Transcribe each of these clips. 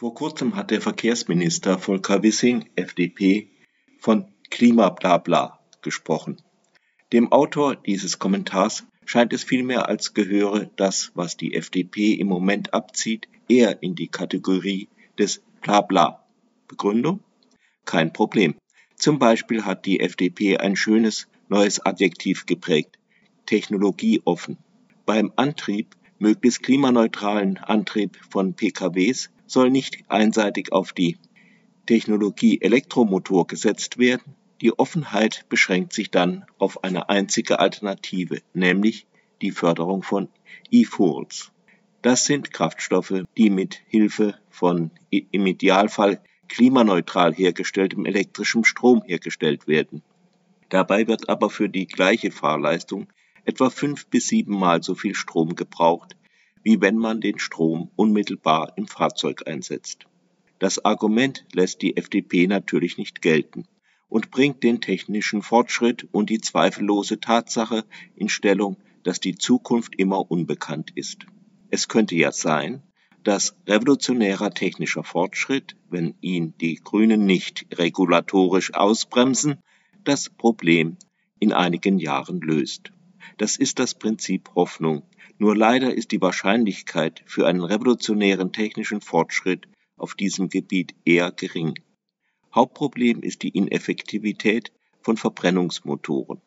Vor kurzem hat der Verkehrsminister Volker Wissing, FDP, von Klimablabla gesprochen. Dem Autor dieses Kommentars scheint es vielmehr als gehöre das, was die FDP im Moment abzieht, eher in die Kategorie des Blabla. Begründung? Kein Problem. Zum Beispiel hat die FDP ein schönes neues Adjektiv geprägt, technologieoffen. Beim Antrieb möglichst klimaneutralen Antrieb von PKWs soll nicht einseitig auf die Technologie Elektromotor gesetzt werden. Die Offenheit beschränkt sich dann auf eine einzige Alternative, nämlich die Förderung von E-Fuels. Das sind Kraftstoffe, die mit Hilfe von im Idealfall klimaneutral hergestelltem elektrischem Strom hergestellt werden. Dabei wird aber für die gleiche Fahrleistung etwa fünf bis siebenmal so viel Strom gebraucht, wie wenn man den Strom unmittelbar im Fahrzeug einsetzt. Das Argument lässt die FDP natürlich nicht gelten und bringt den technischen Fortschritt und die zweifellose Tatsache in Stellung, dass die Zukunft immer unbekannt ist. Es könnte ja sein, dass revolutionärer technischer Fortschritt, wenn ihn die Grünen nicht regulatorisch ausbremsen, das Problem in einigen Jahren löst. Das ist das Prinzip Hoffnung. Nur leider ist die Wahrscheinlichkeit für einen revolutionären technischen Fortschritt auf diesem Gebiet eher gering. Hauptproblem ist die Ineffektivität von Verbrennungsmotoren.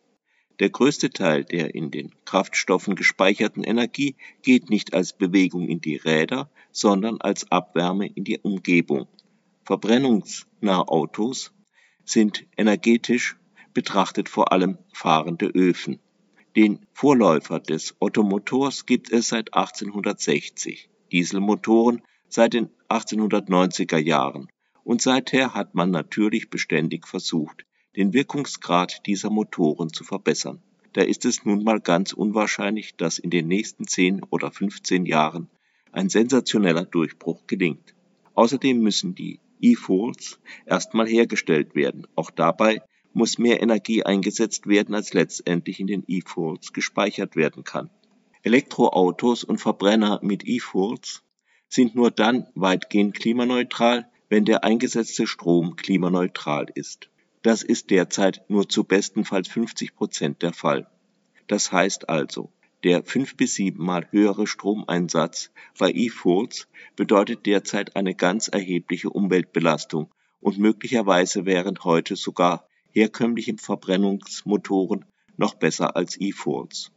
Der größte Teil der in den Kraftstoffen gespeicherten Energie geht nicht als Bewegung in die Räder, sondern als Abwärme in die Umgebung. Verbrennungsnahe Autos sind energetisch betrachtet vor allem fahrende Öfen. Den Vorläufer des Ottomotors gibt es seit 1860, Dieselmotoren seit den 1890er Jahren und seither hat man natürlich beständig versucht, den Wirkungsgrad dieser Motoren zu verbessern. Da ist es nun mal ganz unwahrscheinlich, dass in den nächsten 10 oder 15 Jahren ein sensationeller Durchbruch gelingt. Außerdem müssen die E-Fuels erstmal hergestellt werden. Auch dabei muss mehr Energie eingesetzt werden, als letztendlich in den E-Fuels gespeichert werden kann. Elektroautos und Verbrenner mit E-Fuels sind nur dann weitgehend klimaneutral, wenn der eingesetzte Strom klimaneutral ist. Das ist derzeit nur zu bestenfalls 50 Prozent der Fall. Das heißt also, der fünf bis siebenmal höhere Stromeinsatz bei E-Fuels bedeutet derzeit eine ganz erhebliche Umweltbelastung und möglicherweise wären heute sogar herkömmliche Verbrennungsmotoren noch besser als E-Fuels.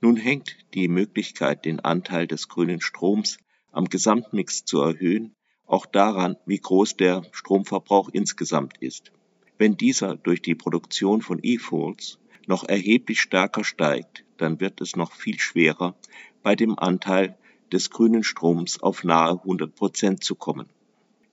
Nun hängt die Möglichkeit, den Anteil des grünen Stroms am Gesamtmix zu erhöhen, auch daran, wie groß der Stromverbrauch insgesamt ist. Wenn dieser durch die Produktion von E-Fuels noch erheblich stärker steigt, dann wird es noch viel schwerer, bei dem Anteil des grünen Stroms auf nahe 100 Prozent zu kommen.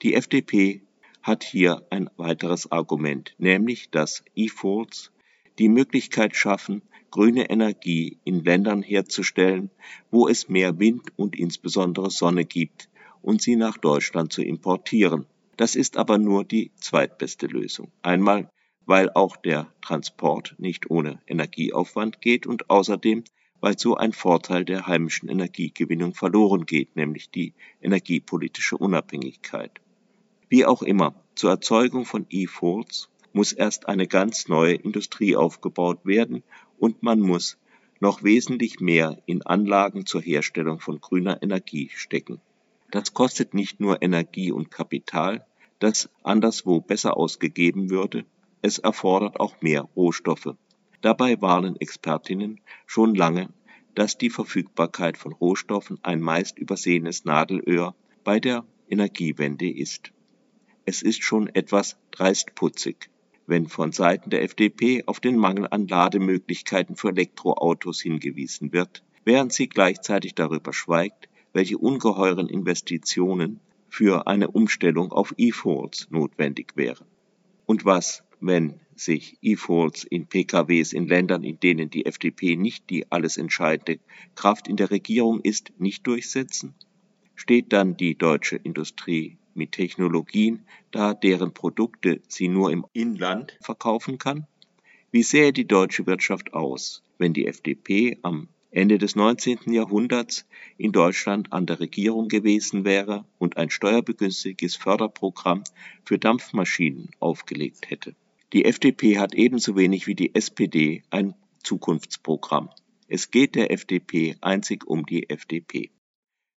Die FDP hat hier ein weiteres Argument, nämlich dass E-Fuels die Möglichkeit schaffen, grüne Energie in Ländern herzustellen, wo es mehr Wind und insbesondere Sonne gibt, und sie nach Deutschland zu importieren. Das ist aber nur die zweitbeste Lösung. Einmal, weil auch der Transport nicht ohne Energieaufwand geht und außerdem, weil so ein Vorteil der heimischen Energiegewinnung verloren geht, nämlich die energiepolitische Unabhängigkeit. Wie auch immer, zur Erzeugung von E-Fuels muss erst eine ganz neue Industrie aufgebaut werden und man muss noch wesentlich mehr in Anlagen zur Herstellung von grüner Energie stecken. Das kostet nicht nur Energie und Kapital, das anderswo besser ausgegeben würde, es erfordert auch mehr Rohstoffe. Dabei warnen Expertinnen schon lange, dass die Verfügbarkeit von Rohstoffen ein meist übersehenes Nadelöhr bei der Energiewende ist. Es ist schon etwas dreistputzig, wenn von Seiten der FDP auf den Mangel an Lademöglichkeiten für Elektroautos hingewiesen wird, während sie gleichzeitig darüber schweigt, welche ungeheuren Investitionen für eine Umstellung auf E-Fuels notwendig wären. Und was, wenn sich E-Fuels in PKWs in Ländern, in denen die FDP nicht die alles entscheidende Kraft in der Regierung ist, nicht durchsetzen? Steht dann die deutsche Industrie mit Technologien da, deren Produkte sie nur im Inland verkaufen kann? Wie sähe die deutsche Wirtschaft aus, wenn die FDP am Ende des 19. Jahrhunderts in Deutschland an der Regierung gewesen wäre und ein steuerbegünstigtes Förderprogramm für Dampfmaschinen aufgelegt hätte. Die FDP hat ebenso wenig wie die SPD ein Zukunftsprogramm. Es geht der FDP einzig um die FDP.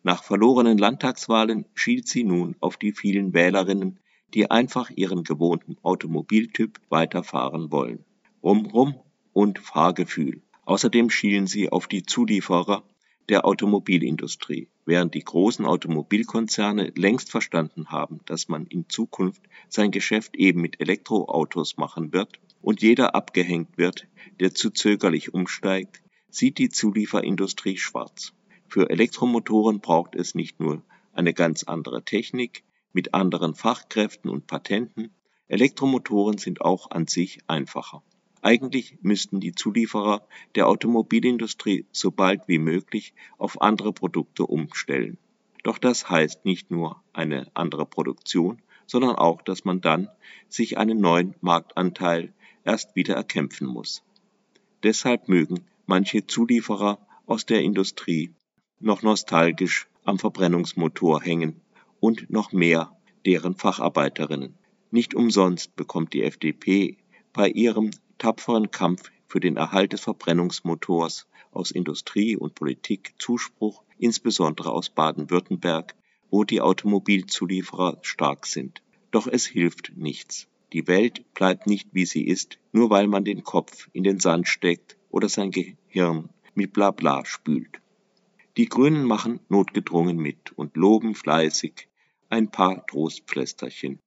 Nach verlorenen Landtagswahlen schielt sie nun auf die vielen Wählerinnen, die einfach ihren gewohnten Automobiltyp weiterfahren wollen. Rum-Rum und Fahrgefühl. Außerdem schielen sie auf die Zulieferer der Automobilindustrie, während die großen Automobilkonzerne längst verstanden haben, dass man in Zukunft sein Geschäft eben mit Elektroautos machen wird und jeder abgehängt wird, der zu zögerlich umsteigt, sieht die Zulieferindustrie schwarz. Für Elektromotoren braucht es nicht nur eine ganz andere Technik mit anderen Fachkräften und Patenten, Elektromotoren sind auch an sich einfacher. Eigentlich müssten die Zulieferer der Automobilindustrie so bald wie möglich auf andere Produkte umstellen. Doch das heißt nicht nur eine andere Produktion, sondern auch, dass man dann sich einen neuen Marktanteil erst wieder erkämpfen muss. Deshalb mögen manche Zulieferer aus der Industrie noch nostalgisch am Verbrennungsmotor hängen und noch mehr deren Facharbeiterinnen. Nicht umsonst bekommt die FDP bei ihrem tapferen Kampf für den Erhalt des Verbrennungsmotors aus Industrie und Politik Zuspruch, insbesondere aus Baden-Württemberg, wo die Automobilzulieferer stark sind. Doch es hilft nichts. Die Welt bleibt nicht wie sie ist, nur weil man den Kopf in den Sand steckt oder sein Gehirn mit Blabla spült. Die Grünen machen notgedrungen mit und loben fleißig ein paar Trostpflästerchen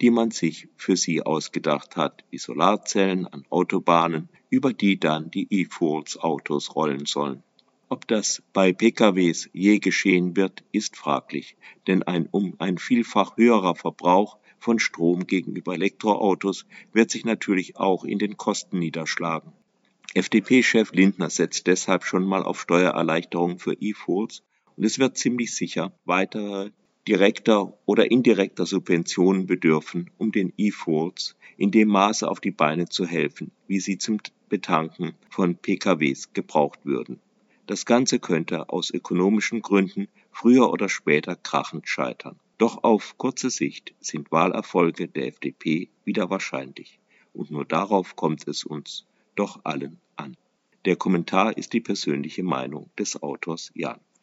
die man sich für sie ausgedacht hat, wie Solarzellen an Autobahnen, über die dann die E-Fools-Autos rollen sollen. Ob das bei PKWs je geschehen wird, ist fraglich, denn ein um ein vielfach höherer Verbrauch von Strom gegenüber Elektroautos wird sich natürlich auch in den Kosten niederschlagen. FDP-Chef Lindner setzt deshalb schon mal auf Steuererleichterungen für E-Fools und es wird ziemlich sicher weitere direkter oder indirekter Subventionen bedürfen, um den E-Fools in dem Maße auf die Beine zu helfen, wie sie zum Betanken von PKWs gebraucht würden. Das Ganze könnte aus ökonomischen Gründen früher oder später krachend scheitern. Doch auf kurze Sicht sind Wahlerfolge der FDP wieder wahrscheinlich. Und nur darauf kommt es uns doch allen an. Der Kommentar ist die persönliche Meinung des Autors Jan.